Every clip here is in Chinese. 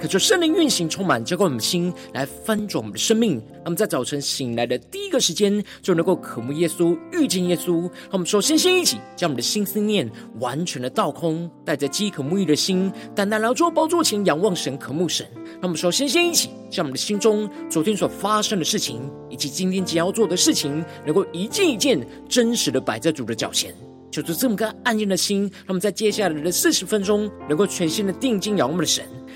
可求圣灵运行，充满浇灌我们的心，来翻转我们的生命。那么在早晨醒来的第一个时间，就能够渴慕耶稣，遇见耶稣。让我们首先先一起将我们的心思念完全的倒空，带着饥渴沐浴的心，单单来到宝座前仰望神，渴慕神。让我们首先先一起将我们的心中昨天所发生的事情，以及今天将要做的事情，能够一件一件真实的摆在主的脚前。求主这么个安静的心，让我们在接下来的四十分钟，能够全心的定睛仰望我们的神。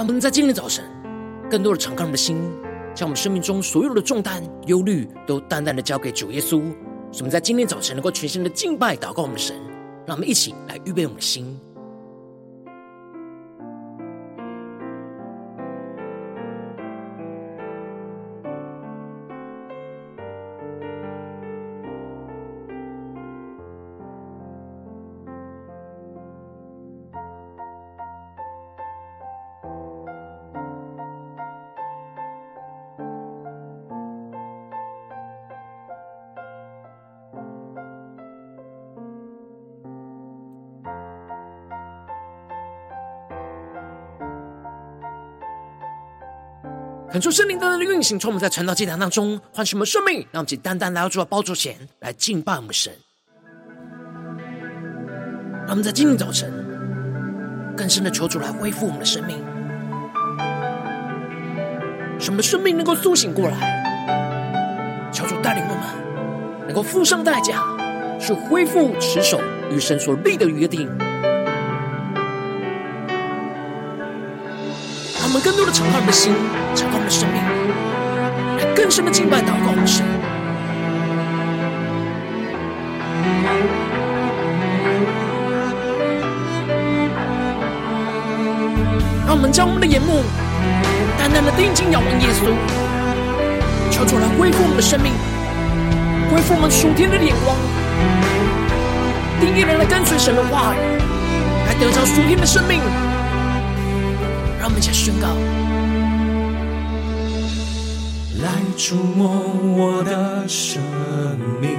让我们在今天早晨，更多的敞开我们的心，将我们生命中所有的重担、忧虑，都淡淡的交给主耶稣。使我们在今天早晨能够全新的敬拜、祷告我们的神。让我们一起来预备我们的心。恳求圣灵的运行，从我们在传道祭坛当中唤醒我们生命，让我们简单单来到主的宝座前来敬拜我们神。让我们在今天早晨更深的求主来恢复我们的生命，使我们的生命能够苏醒过来。求主带领我们能够付上代价，去恢复持守与神所立的约定。更多的敞开我们的心，敞开我们的生命，更深的敬拜、祷告我们的神。让我们将我们的眼目单单的定睛仰望耶稣，求主来恢复我们的生命，恢复我们属天的眼光，定义人来跟随神的话语，来得着属天的生命。宣告，来触摸我的生命，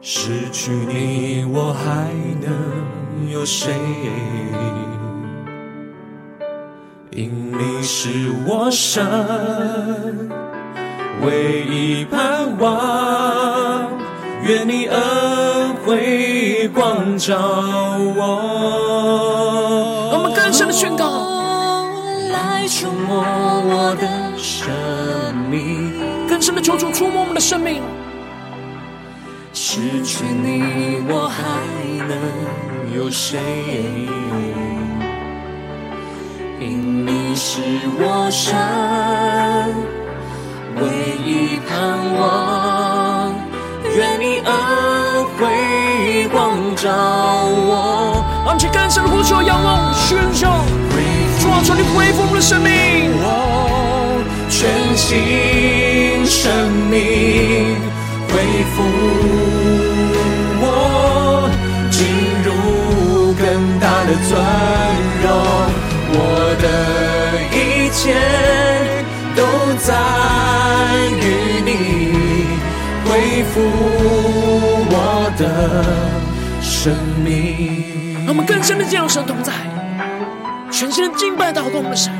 失去你我还能有谁？因你是我生唯一盼望，愿你恩惠光照我。宣告，来触摸我的生命，更深的求主触摸我们的生命。失去你，我还能有谁？因你是我生唯一盼望，光照我。让我们更深的呼求、仰望、宣告。主啊，求你恢复我们的生命，我全新生命恢复我，进入更大的尊荣。我的一切都在于你，恢复我的生命。让我们更深的见到神同在，全新的敬拜祷告我们的神，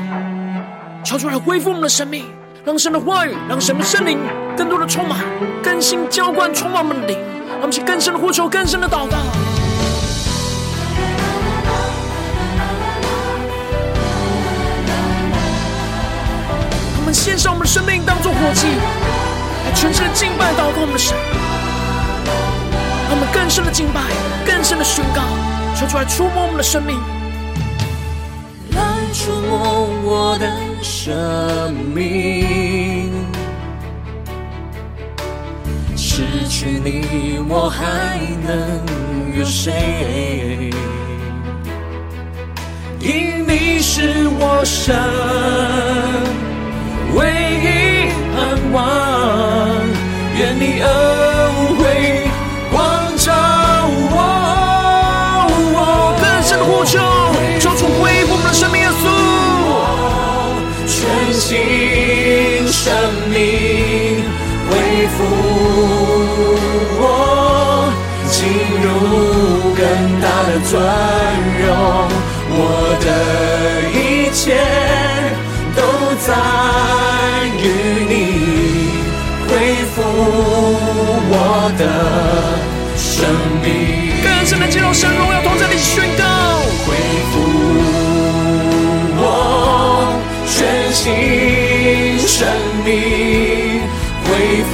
求主来恢复我们的生命，让神的话语，让神的圣灵更多的充满、更新、浇灌、充满我们的灵，让我们去更深的呼求、更深的祷告。我们献上我们的生命，当作火祭，来全心的敬拜、祷告我们的神。更深的敬拜、更深的宣告，求主来触摸我们的生命，来触摸我的生命。失去你，我还能有谁？因你是我生唯一盼望，愿你恢复。我进入更大的尊荣，我的一切都在于你恢复我的生命。更深的进入神荣耀同在里宣告，恢复我全新生命，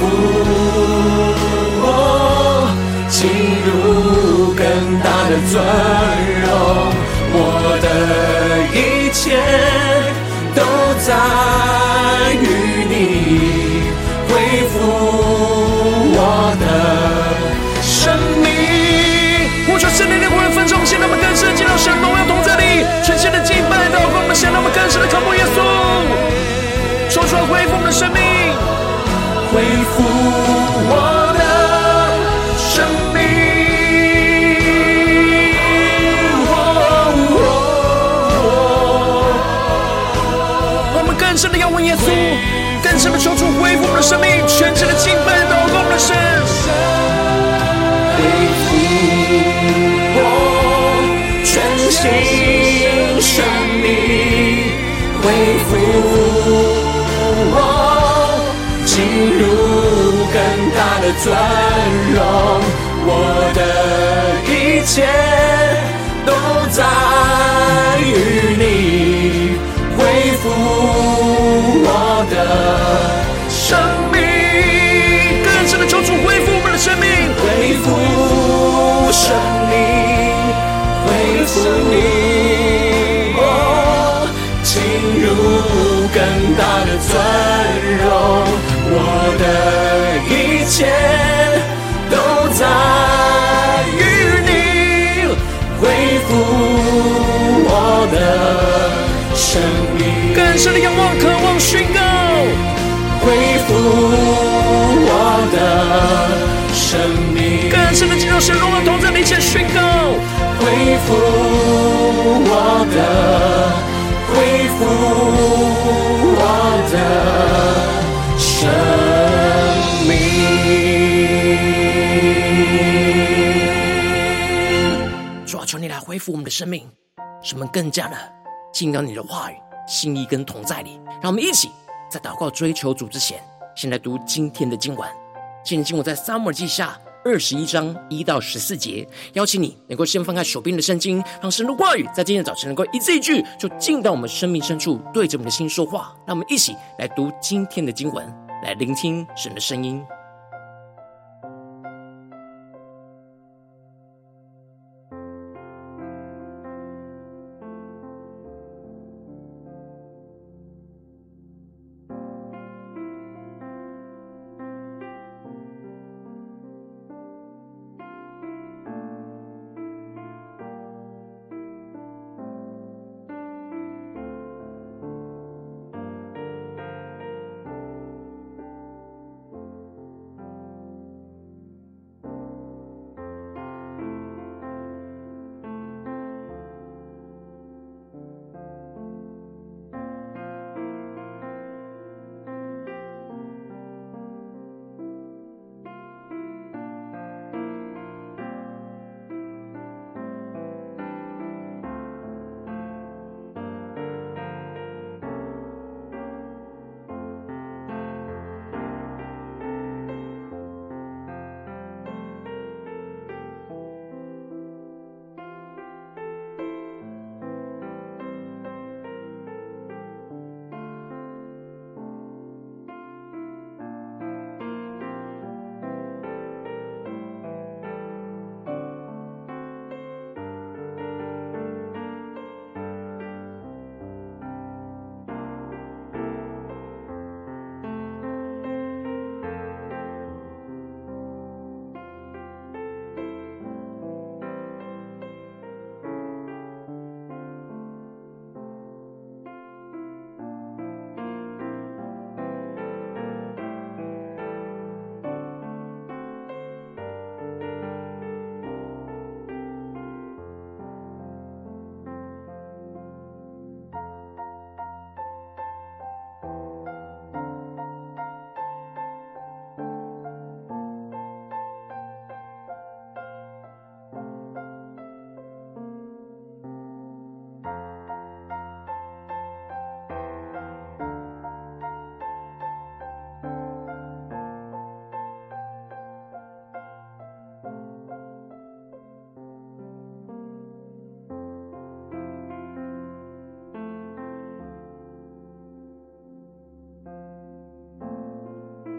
恢复。进入更大的尊荣，我的一切都在于你恢复我的生命。呼求圣灵的火热焚烧，现在我们更深进入神荣耀同在里，全新的敬拜祷告，我们现在我们更深的渴慕耶稣，说出来恢复我们的生命，深的仰望耶稣，更深的求主恢复我们的生命，全新的敬拜祷告我们的神。恢复我全心生命，恢复我进入更大的尊荣，我的一切都在于你。我的生命，更深的求主恢复我们的生命，恢复生命，恢复你，我进入更大的尊荣，我的一切都在于你，恢复我的生命，更深的仰望，我的生命，更深的进入神荣耀同在里，一起宣告。恢复我的，恢复我的生命。主啊，求你来恢复我们的生命，使我们更加的进到你的话语、心意跟同在里。让我们一起。在祷告追求主之前，先来读今天的经文。今天经文在撒母耳记下二十一章一到十四节。邀请你能够先翻开手边的圣经，让神的话语在今天早晨能够一字一句，就进到我们生命深处，对着我们的心说话。让我们一起来读今天的经文，来聆听神的声音。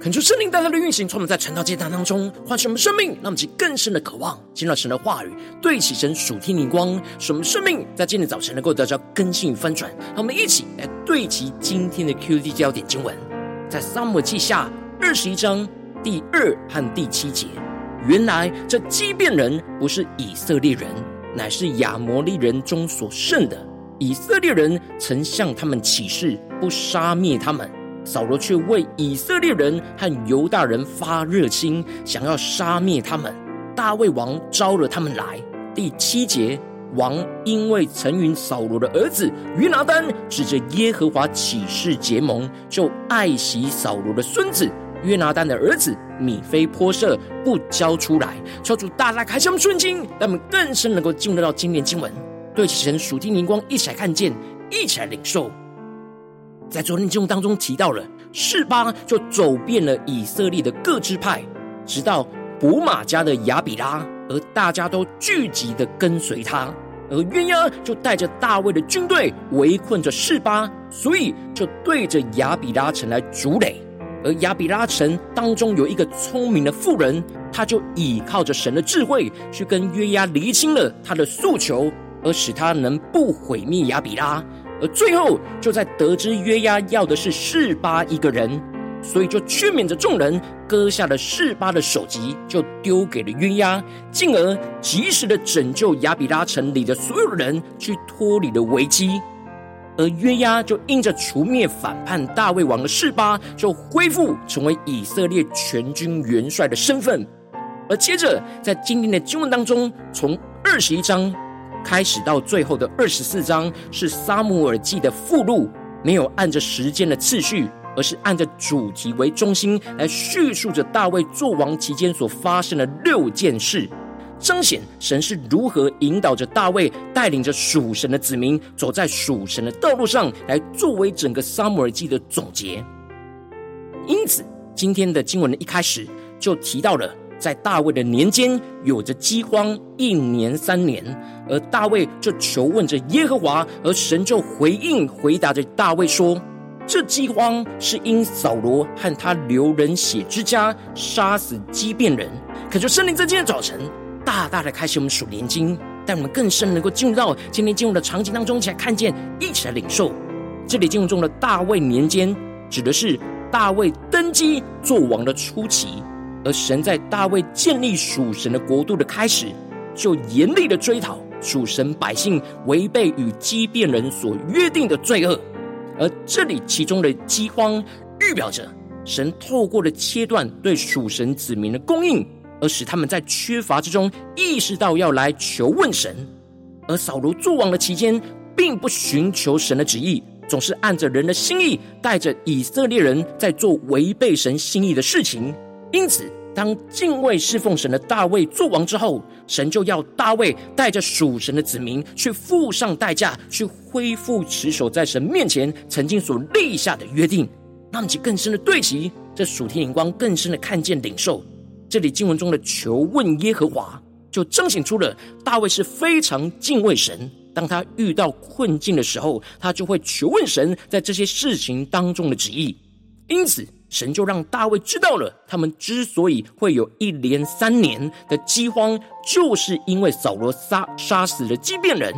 恳求圣灵带来的运行，从我们在晨祷祭坛当中唤醒我们生命，让我们去更深的渴望进入神的话语，对齐神属天灵光，使我们生命在今天早晨能够得到更新与翻转。让我们一起来对齐今天的 QD 焦点经文，在撒母记下二十一章第二和第七节。原来这畸变人不是以色列人，乃是亚摩利人中所剩的。以色列人曾向他们起誓，不杀灭他们。扫罗却为以色列人和犹大人发热心，想要杀灭他们。大卫王招了他们来。第七节，王因为曾与扫罗的儿子约拿单指着耶和华起誓结盟，就爱惜扫罗的孙子约拿单的儿子米非波设，不交出来。求主大大开箱顺经，让我们更深能够进入到今年经文，对齐神属天灵光，一起来看见，一起来领受。在昨天经文当中提到了示巴就走遍了以色列的各支派，直到伯玛迦的亚比拉，而大家都聚集的跟随他。而约押就带着大卫的军队围困着示巴，所以就对着亚比拉城来筑垒。而亚比拉城当中有一个聪明的妇人，他就倚靠着神的智慧，去跟约押厘清了他的诉求，而使他能不毁灭亚比拉。而最后，就在得知约押要的是示巴一个人，所以就劝勉着众人，割下了示巴的首级，就丢给了约押，进而及时的拯救亚比拉城里的所有人，去脱离了危机。而约押就因着除灭反叛大卫王的示巴，就恢复成为以色列全军元帅的身份。而接着，在今天的经文当中，从二十一章。开始到最后的二十四章是撒母耳记的附录，没有按着时间的次序，而是按着主题为中心来叙述着大卫作王期间所发生的六件事，彰显神是如何引导着大卫带领着属神的子民走在属神的道路上，来作为整个撒母耳记的总结。因此，今天的经文的一开始就提到了。在大卫的年间，有着饥荒一年三年，而大卫就求问着耶和华，而神就回应回答着大卫说：“这饥荒是因扫罗和他流人血之家杀死畸变人。”可就圣灵在今天早晨大大的开启我们属灵经，让我们更深能够进入到今天进入的场景当中，一起来看见，一起来领受。这里进入中的大卫年间，指的是大卫登基做王的初期。而神在大卫建立属神的国度的开始，就严厉的追讨属神百姓违背与基遍人所约定的罪恶。而这里其中的饥荒，预表着神透过了切断对属神子民的供应，而使他们在缺乏之中意识到要来求问神。而扫罗作王的期间，并不寻求神的旨意，总是按着人的心意，带着以色列人在做违背神心意的事情。因此，当敬畏侍奉神的大卫作王之后，神就要大卫带着属神的子民去付上代价，去恢复持守在神面前曾经所立下的约定，让其更深的对齐这属天灵光，更深的看见领受。这里经文中的求问耶和华，就彰显出了大卫是非常敬畏神。当他遇到困境的时候，他就会求问神在这些事情当中的旨意。因此。神就让大卫知道了，他们之所以会有一连三年的饥荒，就是因为扫罗杀杀死了基遍人。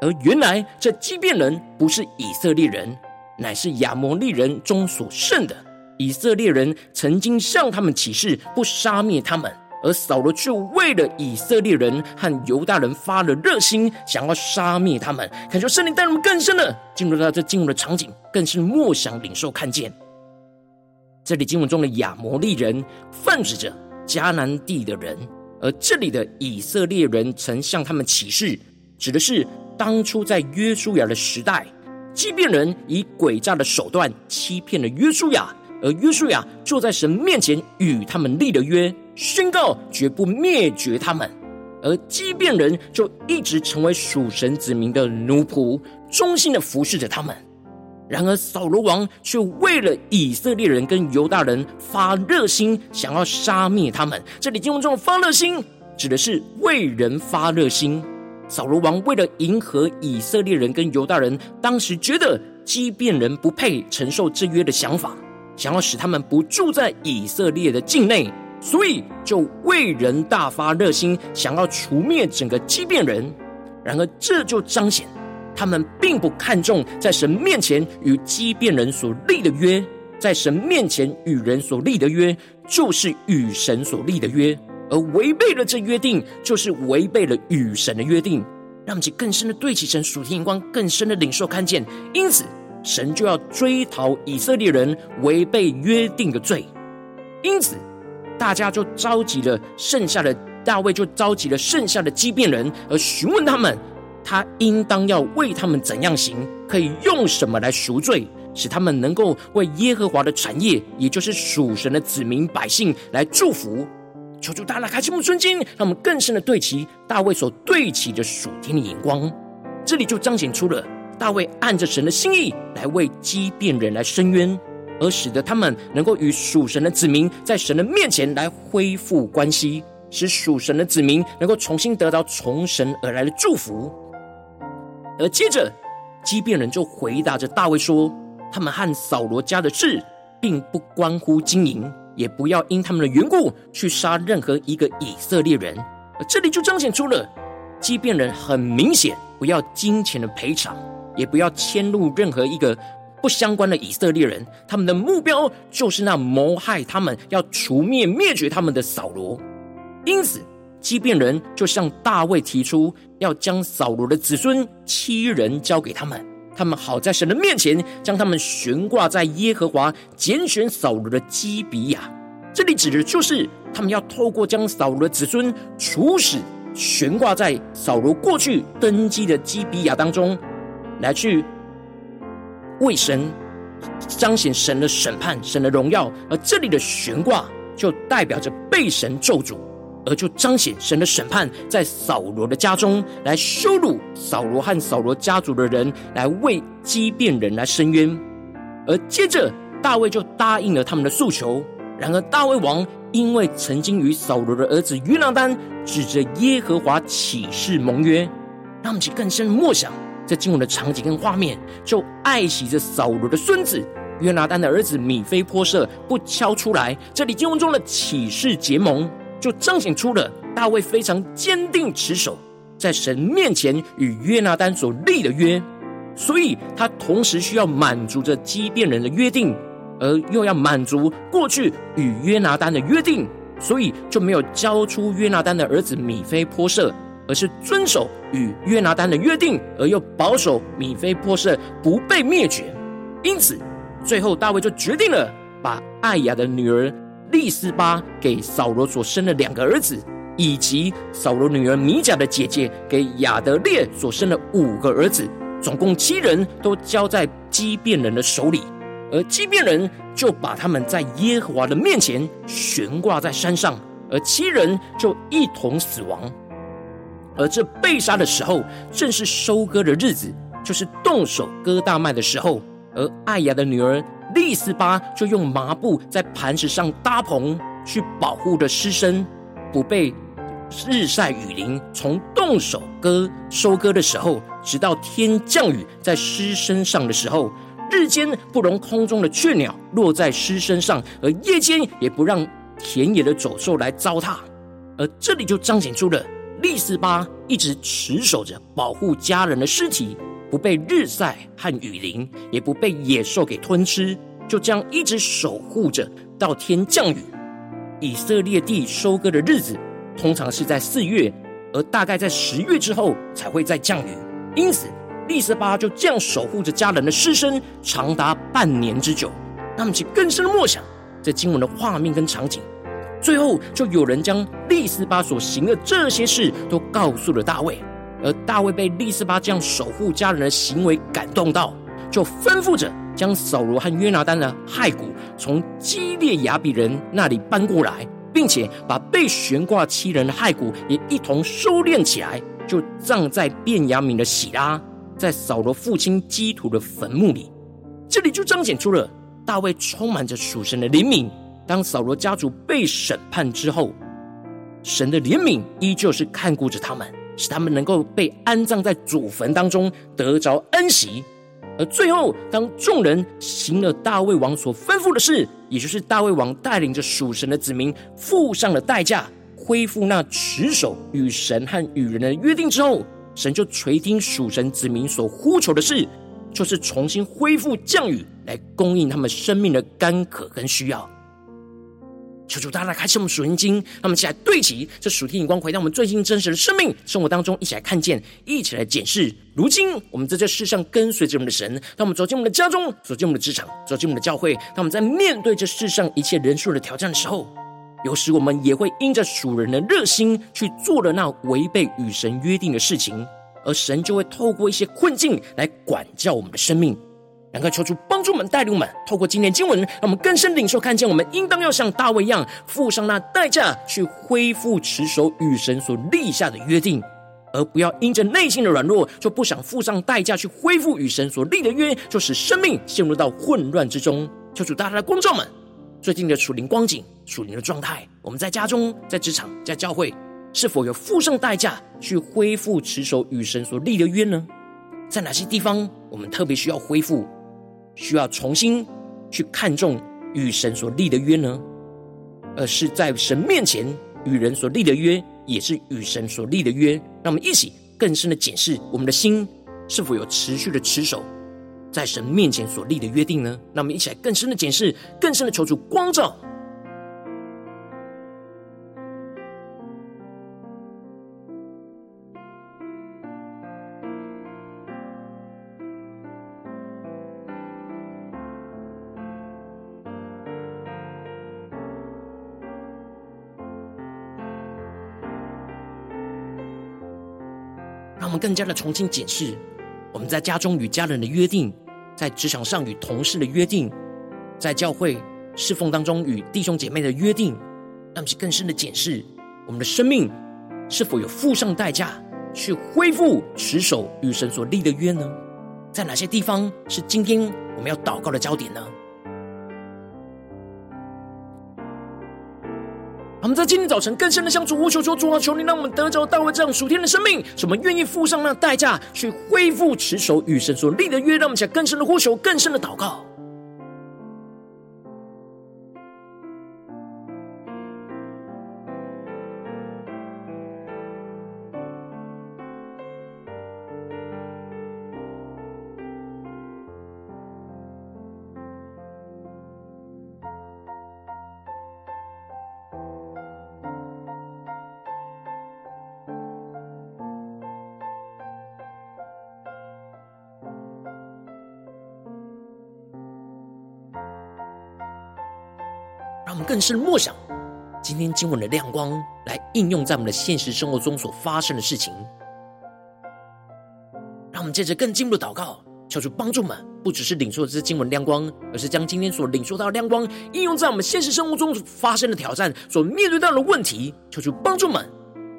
而原来这基遍人不是以色列人，乃是亚摩利人中所剩的。以色列人曾经向他们起誓，不杀灭他们，而扫罗却为了以色列人和犹大人发了热心，想要杀灭他们。恳求圣灵带我们更深的进入到这进入的场景，更是默想领受看见。这里经文中的亚摩利人泛指着迦南地的人，而这里的以色列人曾向他们起誓，指的是当初在约书亚的时代，基遍人以诡诈的手段欺骗了约书亚，而约书亚就在神面前与他们立了约，宣告绝不灭绝他们，而基遍人就一直成为属神子民的奴仆，忠心的服侍着他们。然而，扫罗王却为了以色列人跟犹大人发热心，想要杀灭他们。这里经文中的发热心，指的是为人发热心。扫罗王为了迎合以色列人跟犹大人当时觉得畸变人不配承受制约的想法，想要使他们不住在以色列的境内，所以就为人大发热心，想要除灭整个畸变人。然而，这就彰显他们并不看重在神面前与畸变人所立的约，在神面前与人所立的约，就是与神所立的约，而违背了这约定，就是违背了与神的约定。让我们更深的对齐神属天眼光，更深的领受看见。因此，神就要追讨以色列人违背约定的罪。因此，大家就召集了剩下的大卫，就召集了剩下的畸变人，而询问他们，他应当要为他们怎样行，可以用什么来赎罪，使他们能够为耶和华的产业，也就是属神的子民百姓来祝福。求主大大开启我们的，让我们更深的对齐大卫所对齐的属天的眼光。这里就彰显出了大卫按着神的心意来为基遍人来伸冤，而使得他们能够与属神的子民在神的面前来恢复关系，使属神的子民能够重新得到从神而来的祝福。而接着，基遍人就回答着大卫说：“他们和扫罗家的事，并不关乎金银。”也不要因他们的缘故去杀任何一个以色列人，而这里就彰显出了，基遍人很明显不要金钱的赔偿，也不要迁怒任何一个不相关的以色列人，他们的目标就是那谋害他们、要除灭灭绝他们的扫罗。因此，基遍人就向大卫提出，要将扫罗的子孙七人交给他们。他们好在神的面前将他们悬挂在耶和华拣选扫罗的基比亚，这里指的就是他们要透过将扫罗的子孙处死，悬挂在扫罗过去登基的基比亚当中，来去为神彰显神的审判、神的荣耀。而这里的悬挂就代表着被神咒诅。而就彰显神的审判，在扫罗的家中来羞辱扫罗和扫罗家族的人，来为畸变人来伸冤。而接着大卫就答应了他们的诉求。然而大卫王因为曾经与扫罗的儿子约拿单指着耶和华起誓盟约，让我们去更深默想这经文的场景跟画面，就爱惜着扫罗的孙子约拿单的儿子米非波设不敲出来。这里经文中的起誓结盟。就彰显出了大卫非常坚定持守在神面前与约拿单所立的约，所以他同时需要满足着基遍人的约定，而又要满足过去与约拿单的约定，所以就没有交出约拿单的儿子米非波设，而是遵守与约拿单的约定，而又保守米非波设不被灭绝。因此，最后大卫就决定了把爱雅的女儿。利斯巴给扫罗所生的两个儿子，以及扫罗女儿米甲的姐姐给亚得列所生的五个儿子，总共七人都交在基遍人的手里，而基遍人就把他们在耶和华的面前悬挂在山上，而七人就一同死亡。而这被杀的时候，正是收割的日子，就是动手割大麦的时候，而爱亚的女儿。利斯巴就用麻布在磐石上搭棚，去保护着尸身，不被日晒雨淋。从动手割收割的时候，直到天降雨在尸身上的时候，日间不容空中的雀鸟落在尸身上，而夜间也不让田野的走兽来糟蹋。而这里就彰显出了利斯巴一直持守着保护家人的尸体。不被日晒和雨淋，也不被野兽给吞吃，就这样一直守护着到天降雨。以色列地收割的日子通常是在四月，而大概在十月之后才会再降雨。因此，利斯巴就这样守护着家人的尸身，长达半年之久。那么，其更深的默想这经文的画面跟场景。最后，就有人将利斯巴所行的这些事都告诉了大卫。而大卫被利斯巴这样守护家人的行为感动到，就吩咐着将扫罗和约拿单的骸骨从基列雅比人那里搬过来，并且把被悬挂七人的骸骨也一同收敛起来，就葬在便雅悯的喜拉，在扫罗父亲基图的坟墓里。这里就彰显出了大卫充满着属神的怜悯。当扫罗家族被审判之后，神的怜悯依旧是看顾着他们。使他们能够被安葬在祖坟当中，得着恩息。而最后，当众人行了大卫王所吩咐的事，也就是大卫王带领着属神的子民付上了代价，恢复那持守与神和与人的约定之后，神就垂听属神子民所呼求的事，就是重新恢复降雨，来供应他们生命的干渴跟需要。求主大大开启我们属灵经，让我们一起来对齐这属天眼光，回到我们最近真实的生命生活当中，一起来看见，一起来检视。如今我们在这世上跟随着我们的神，当我们走进我们的家中，走进我们的职场，走进我们的教会，当我们在面对这世上一切人数的挑战的时候，有时我们也会因着属人的热心去做了那违背与神约定的事情，而神就会透过一些困境来管教我们的生命。然后求主帮助我们，带领我们，透过今天经文，让我们更深领受，看见我们应当要像大卫一样，付上那代价，去恢复持守与神所立下的约定，而不要因着内心的软弱，就不想付上代价去恢复与神所立的约，就使生命陷入到混乱之中。求主大大的光照们，最近的属灵光景、属灵的状态，我们在家中、在职场、在教会，是否有付上代价去恢复持守与神所立的约呢？在哪些地方我们特别需要恢复？需要重新去看重与神所立的约呢？而是在神面前与人所立的约，也是与神所立的约。让我们一起更深的检视我们的心是否有持续的持守在神面前所立的约定呢？让我们一起来更深的检视，更深的求主光照。更加的重新检视我们在家中与家人的约定，在职场上与同事的约定，在教会侍奉当中与弟兄姐妹的约定，让我们更深的检视我们的生命是否有付上代价去恢复持守与神所立的约呢？在哪些地方是今天我们要祷告的焦点呢？我们在今天早晨更深的向主呼求，说：主啊，求你让我们得着大卫这样属天的生命，使我们愿意付上那代价，去恢复持守与神所立的约。让我们起来更深的呼求，更深的祷告。更深默想今天经文的亮光，来应用在我们的现实生活中所发生的事情。让我们接着更进一步的祷告，求主帮助们，不只是领受这些经文亮光，而是将今天所领受到的亮光应用在我们现实生活中发生的挑战、所面对到的问题。求主帮助们，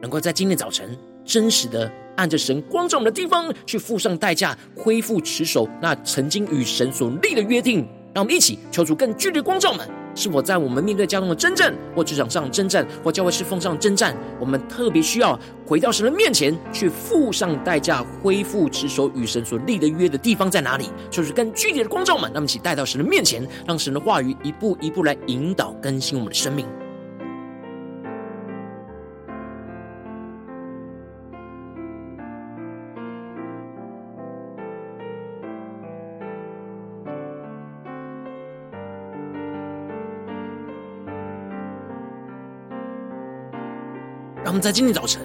能够在今天早晨真实的按着神光照我们的地方，去付上代价，恢复持守那曾经与神所立的约定。让我们一起求主更具体的光照们。是否在我们面对家中的征战，或职场上征战，或教会侍奉上征战，我们特别需要回到神的面前，去付上代价，恢复持守与神所立的约的地方在哪里？就是跟具体的光照们，让我们一起带到神的面前，让神的话语一步一步来引导更新我们的生命。让我们在今天早晨，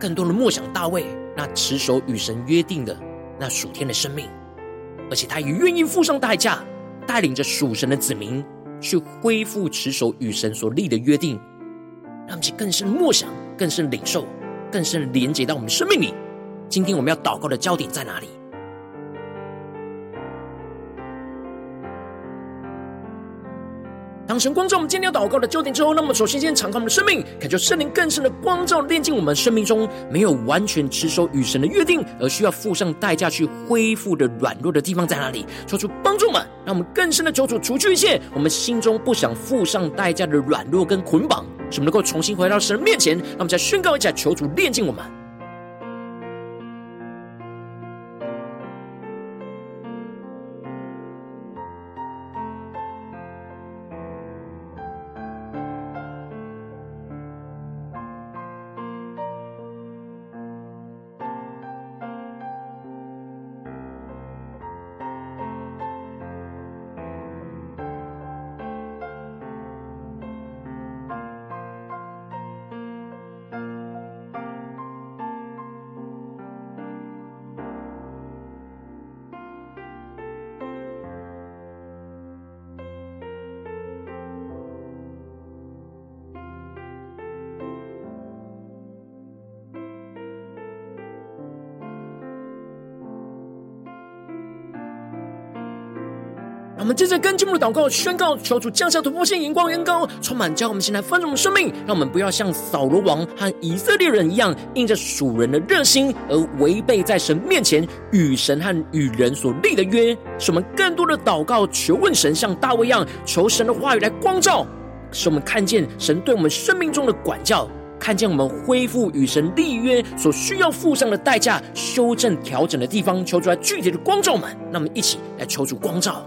更多的默想大卫那持守与神约定的那属天的生命，而且他也愿意付上代价，带领着属神的子民去恢复持守与神所立的约定。让我们更深默想，更深领受，更深连接到我们的生命里。今天我们要祷告的焦点在哪里？神光照我们今天要祷告的焦点之后，那么首先先敞开我们的生命，感受圣灵更深的光照，炼净我们生命中没有完全持守与神的约定，而需要付上代价去恢复的软弱的地方在哪里？求主帮助我们，让我们更深的求主除去一切我们心中不想付上代价的软弱跟捆绑，使我们能够重新回到神面前。让我们再宣告一下，求主炼净我们。我们接着跟进入祷告，宣告求主降下突破性眼光，远高充满，将我们现在丰盛的生命。让我们不要像扫罗王和以色列人一样，因着属人的热心而违背在神面前与神和与人所立的约。使我们更多的祷告，求问神，像大卫一样，求神的话语来光照，使我们看见神对我们生命中的管教，看见我们恢复与神立约所需要付上的代价，修正调整的地方。求出来具体的光照们，让我们一起来求主光照。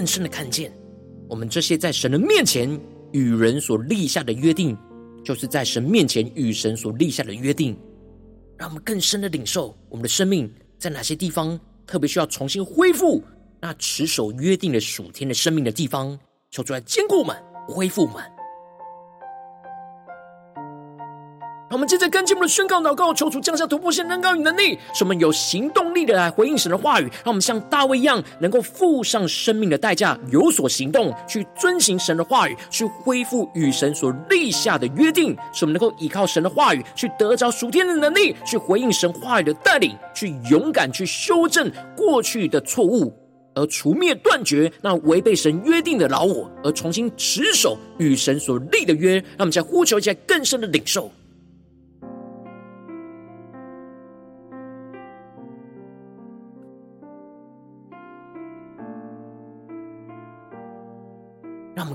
更深的看见，我们这些在神的面前与人所立下的约定，就是在神面前与神所立下的约定。让我们更深的领受，我们的生命在哪些地方特别需要重新恢复那持守约定的属天的生命的地方，求主来坚固我们，恢复我们。我们接着跟进我们的宣告祷告，求主降下突破性能高与能力，使我们有行动力的来回应神的话语。让我们像大卫一样，能够付上生命的代价，有所行动，去遵行神的话语，去恢复与神所立下的约定。使我们能够依靠神的话语，去得着属天的能力，去回应神话语的带领，去勇敢去修正过去的错误，而除灭断绝那违背神约定的老我，而重新持守与神所立的约。让我们再呼求一下更深的领受。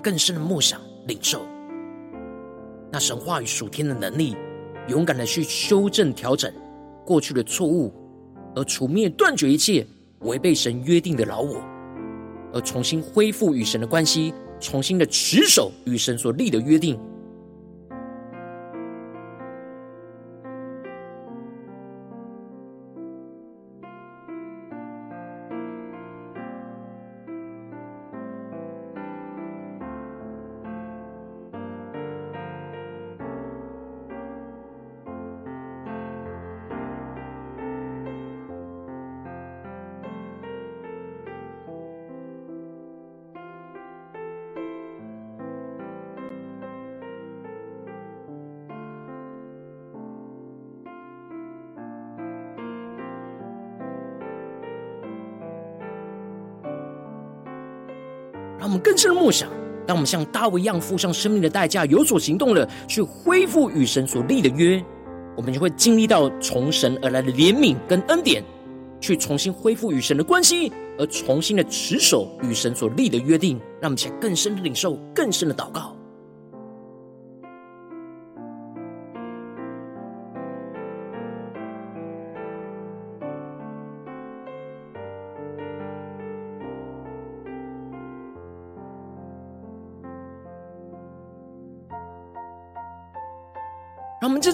更深的梦想、领受那神话与属天的能力，勇敢的去修正、调整过去的错误，而除灭、断绝一切违背神约定的老我，而重新恢复与神的关系，重新的持守与神所立的约定。让我们更深的默想，当我们像大卫一样付上生命的代价，有所行动了，去恢复与神所立的约，我们就会经历到从神而来的怜悯跟恩典，去重新恢复与神的关系，而重新的持守与神所立的约定。让我们且更深的领受，更深的祷告。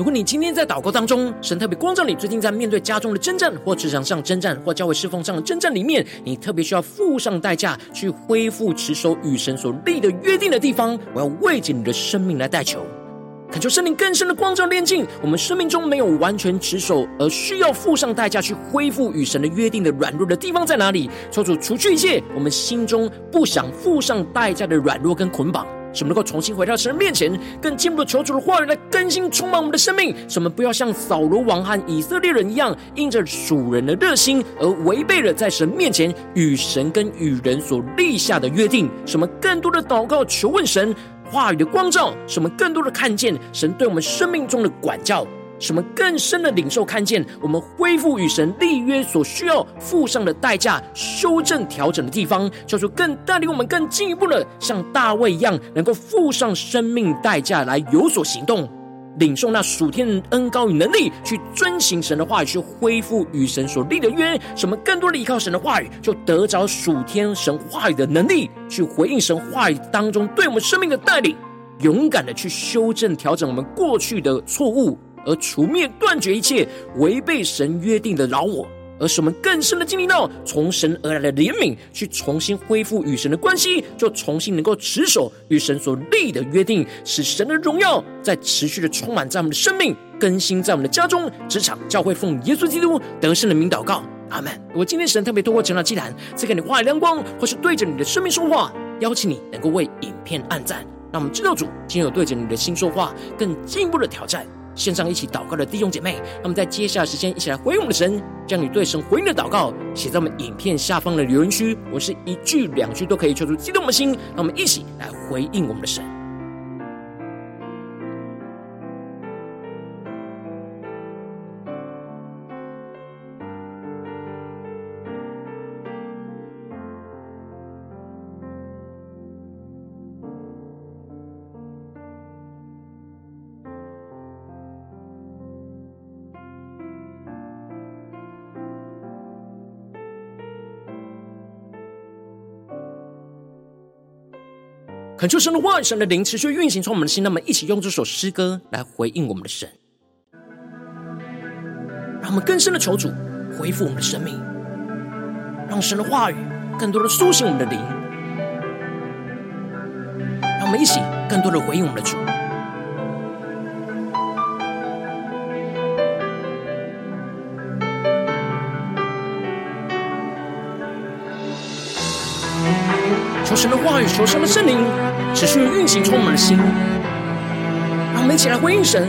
如果你今天在祷告当中，神特别光照你，最近在面对家中的征战，或职场上征战，或教会侍奉上的征战里面，你特别需要付上代价去恢复持守与神所立的约定的地方，我要为着你的生命来代求，恳求圣灵更深的光照炼净我们生命中没有完全持守而需要付上代价去恢复与神的约定的软弱的地方在哪里？求主除去一切我们心中不想付上代价的软弱跟捆绑。使我们能够重新回到神面前，更进一步求主的话语来更新充满我们的生命。使我们不要像扫罗王和以色列人一样，因着属人的热心而违背了在神面前与神跟与人所立下的约定。使我们更多的祷告求问神话语的光照，使我们更多的看见神对我们生命中的管教。什么更深的领受看见，我们恢复与神立约所需要付上的代价，修正调整的地方，叫做更带领我们更进一步的，像大卫一样，能够付上生命代价来有所行动，领受那属天的恩膏与能力，去遵行神的话语，去恢复与神所立的约。什么更多的依靠神的话语，就得着属天神话语的能力，去回应神话语当中对我们生命的带领，勇敢的去修正调整我们过去的错误。而除灭断绝一切违背神约定的扰我，而使我们更深的经历到从神而来的怜悯，去重新恢复与神的关系，就重新能够持守与神所立的约定，使神的荣耀在持续的充满在我们的生命，更新在我们的家中、职场、教会，奉耶稣基督得胜的名祷告，阿门。如果今天神特别透过成长祭坛赐给你话语亮光，或是对着你的生命说话，邀请你能够为影片按赞，让我们知道主今天有对着你的心说话，更进一步的挑战。线上一起祷告的弟兄姐妹，那么在接下来时间，一起来回应我们的神，将你对神回应的祷告写在我们影片下方的留言区。我是一句两句都可以求出激动的心，让我们一起来回应我们的神。恳求神的话语、神的灵持续运行从我们的心，那么一起用这首诗歌来回应我们的神，让我们更深的求主恢复我们的生命，让神的话语更多的苏醒我们的灵，让我们一起更多的回应我们的主。求神的话语，求神的圣灵持续运行充满的心，让我们一起来回应神，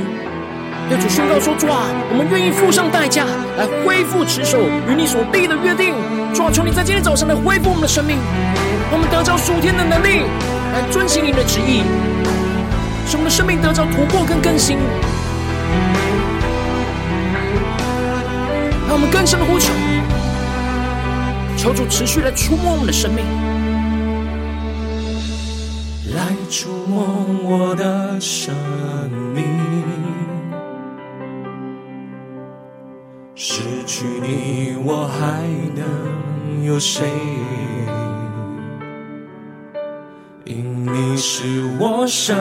要主宣告说：主啊，我们愿意付上代价来恢复持守与你所立的约定。主啊，求你在今天早上来恢复我们的生命，我们得着属天的能力来遵行你的旨意，使我们的生命得着突破跟更新。让我们更深的呼求，求主持续来触摸我们的生命。来触摸我的生命，失去你我还能有谁？因你是我生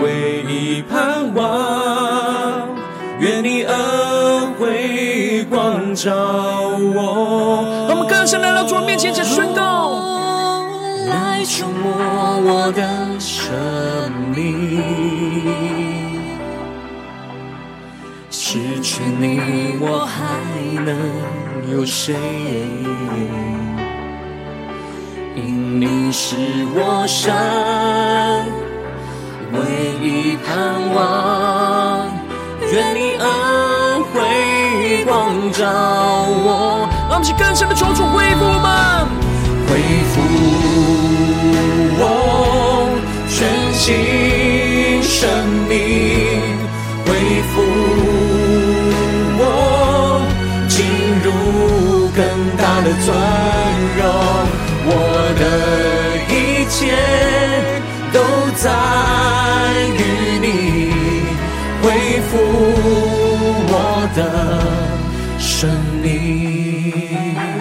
唯一盼望，愿你恩惠光照我。我们更深来到主面前，去宣告。触摸我的生命，失去你我还能有谁？因你是我生唯一盼望，愿你恩惠光照我。让我们去更深的求主恢复吗？恢复。我全新生命恢复，我进入更大的尊荣，我的一切都在于你恢复我的生命。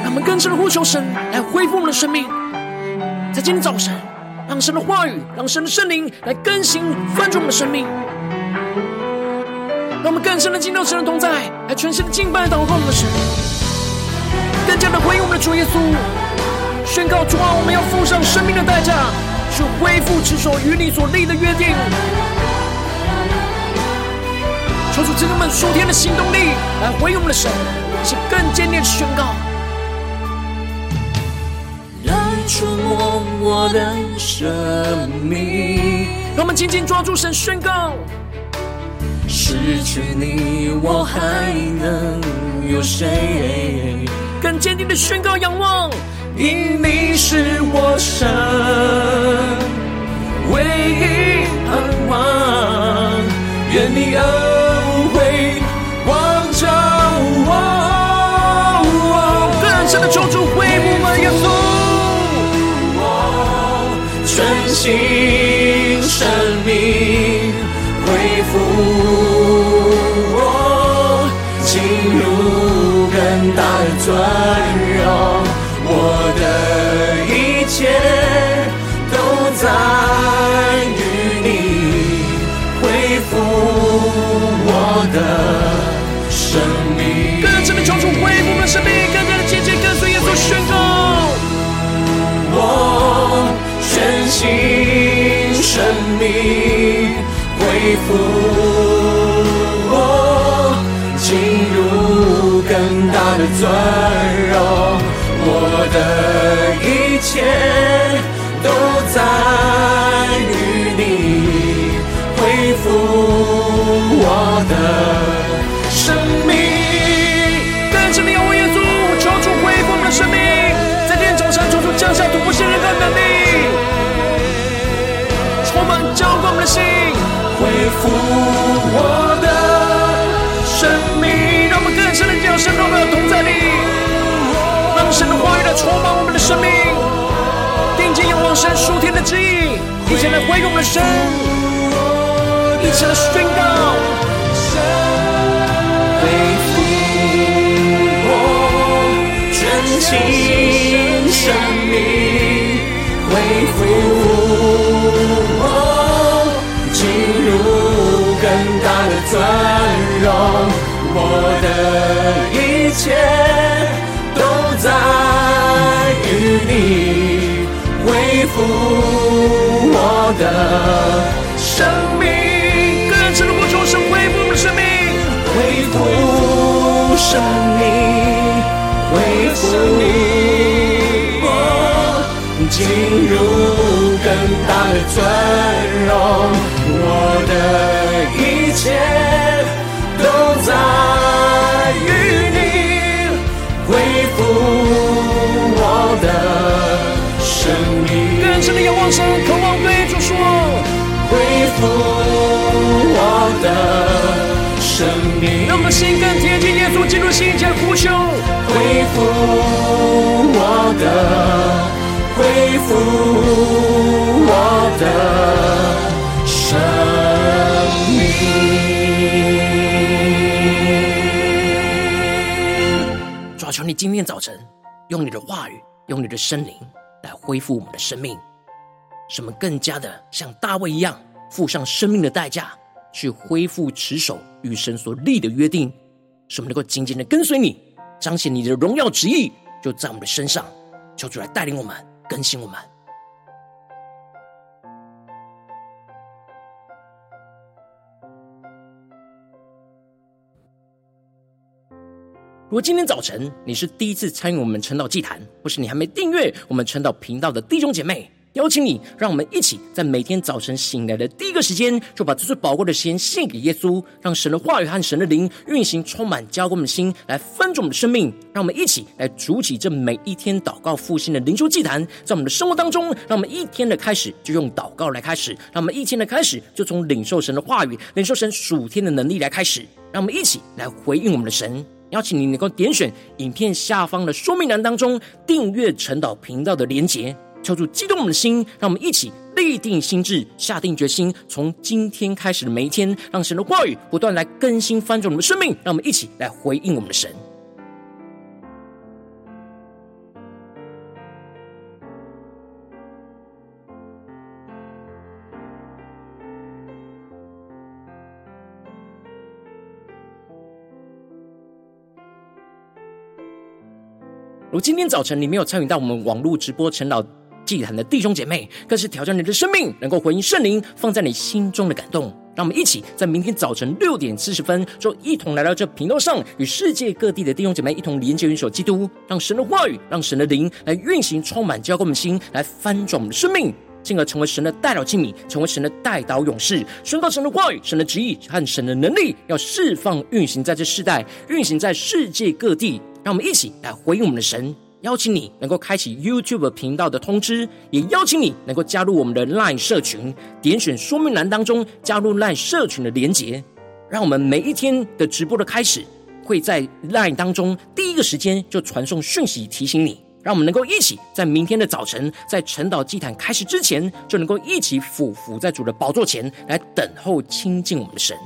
让我们更深的呼求神来恢复我们的生命。在今天早晨，让神的话语，让神的圣灵来更新翻转我们的生命，让我们更深的进到神的同在，来全心的敬拜祷告我们的神，更加的回应我们的主耶稣，宣告主啊，我们要付上生命的代价，去恢复持守与你所立的约定。求主赐给我们数天的行动力，来回应我们的神，是更坚定的宣告。触摸我的生命，让我们紧紧抓住神宣告。失去你，我还能有谁？更坚定的宣告，仰望，因你是我生唯一盼望，愿你恩顺行生命，恢复我，进入更大的尊。我进入。更大的尊荣，我的一切都在复我的生命。神的叫声，让我们同在你，让神的话语来充满我们的生命，定睛仰望神属天的旨意，一起来回应我们的神，一起来宣告，恢复我全新生命，恢复我尊荣。我的一切都在于你恢复我的生命，更深的呼求，是恢复生命，恢复生命，恢复我进入更大的尊荣，我的切。都在于你恢复我的生命，更深的仰望神，渴望对主说，恢复我的生命，让我们心更贴近耶稣基督心间呼求，恢复我的，恢复我的生命。求你今天早晨用你的话语，用你的圣灵来恢复我们的生命，使我们更加的像大卫一样，付上生命的代价，去恢复持守与神所立的约定，使我们能够紧紧的跟随你，彰显你的荣耀旨意，就在我们的身上。求主来带领我们，更新我们。如果今天早晨你是第一次参与我们晨祷祭坛，或是你还没订阅我们晨祷频道的弟兄姐妹，邀请你，让我们一起在每天早晨醒来的第一个时间，就把这最宝贵的时间献给耶稣，让神的话语和神的灵运行，充满浇灌我们的心，来分足我们的生命。让我们一起来筑起这每一天祷告复兴的灵修祭坛，在我们的生活当中，让我们一天的开始就用祷告来开始，让我们一天的开始就从领受神的话语、领受神属天的能力来开始，让我们一起来回应我们的神。邀请你能够点选影片下方的说明栏当中订阅陈导频道的连结，敲出激动我们的心，让我们一起立定心智，下定决心，从今天开始的每一天，让神的话语不断来更新翻转我们的生命，让我们一起来回应我们的神。如今天早晨你没有参与到我们网络直播陈老祭坛的弟兄姐妹，更是挑战你的生命，能够回应圣灵放在你心中的感动。让我们一起在明天早晨六点四十分，就一同来到这频道上，与世界各地的弟兄姐妹一同连接、元首基督，让神的话语，让神的灵来运行，充满浇灌我们的心，来翻转我们的生命，进而成为神的代祷器皿，成为神的代祷勇士，宣告神的话语、神的旨意和神的能力，要释放、运行在这世代，运行在世界各地。让我们一起来回应我们的神。邀请你能够开启 YouTube 频道的通知，也邀请你能够加入我们的 LINE 社群，点选说明栏当中加入 LINE 社群的连结，让我们每一天的直播的开始，会在 LINE 当中第一个时间就传送讯息提醒你，让我们能够一起在明天的早晨，在晨祷祭坛开始之前，就能够一起俯伏在主的宝座前来等候亲近我们的神。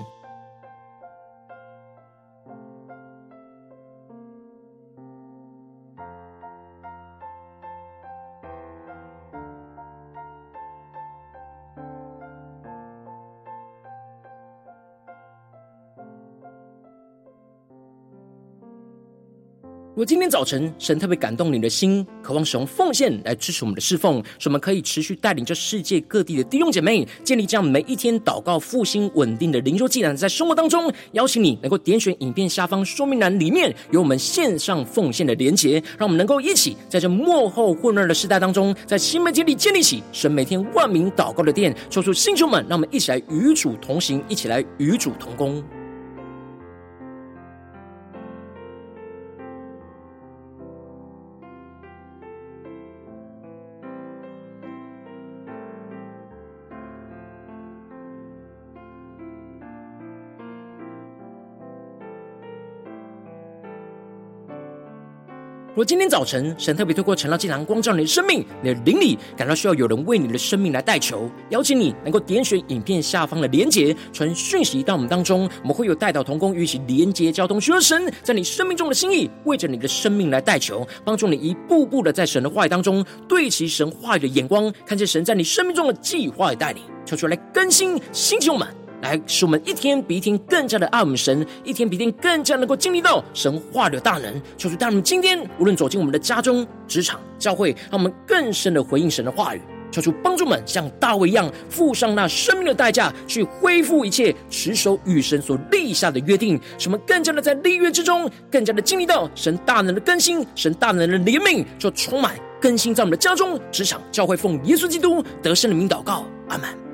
如果今天早晨神特别感动你的心，渴望使用奉献来支持我们的侍奉，使我们可以持续带领这世界各地的弟兄姐妹建立这样每一天祷告复兴稳定的灵修祭坛，在生活当中，邀请你能够点选影片下方说明栏里面有我们线上奉献的连结，让我们能够一起在这幕后混乱的时代当中，在新媒体里建立起神每天万名祷告的殿，抽出弟兄们，让我们一起来与主同行，一起来与主同工。如今天早晨神特别透过晨祷祭坛光照你的生命，你的灵里感到需要有人为你的生命来代求，邀请你能够点选影片下方的连结，传讯息到我们当中，我们会有代祷同工与其连结交通，寻求神在你生命中的心意，为着你的生命来代求，帮助你一步步的在神的话语当中对齐神话语的眼光，看见神在你生命中的计划与带领，求主来更新心情我们。来使我们一天比一天更加的爱我们神，一天比一天更加能够经历到神话的大能。求主带我们今天无论走进我们的家中、职场、教会，让我们更深的回应神的话语。求主帮助们像大卫一样，付上那生命的代价，去恢复一切，持守与神所立下的约定。使我们更加的在立约之中，更加的经历到神大能的更新，神大能的怜悯，就充满更新在我们的家中、职场、教会，奉耶稣基督得胜的名祷告，阿门。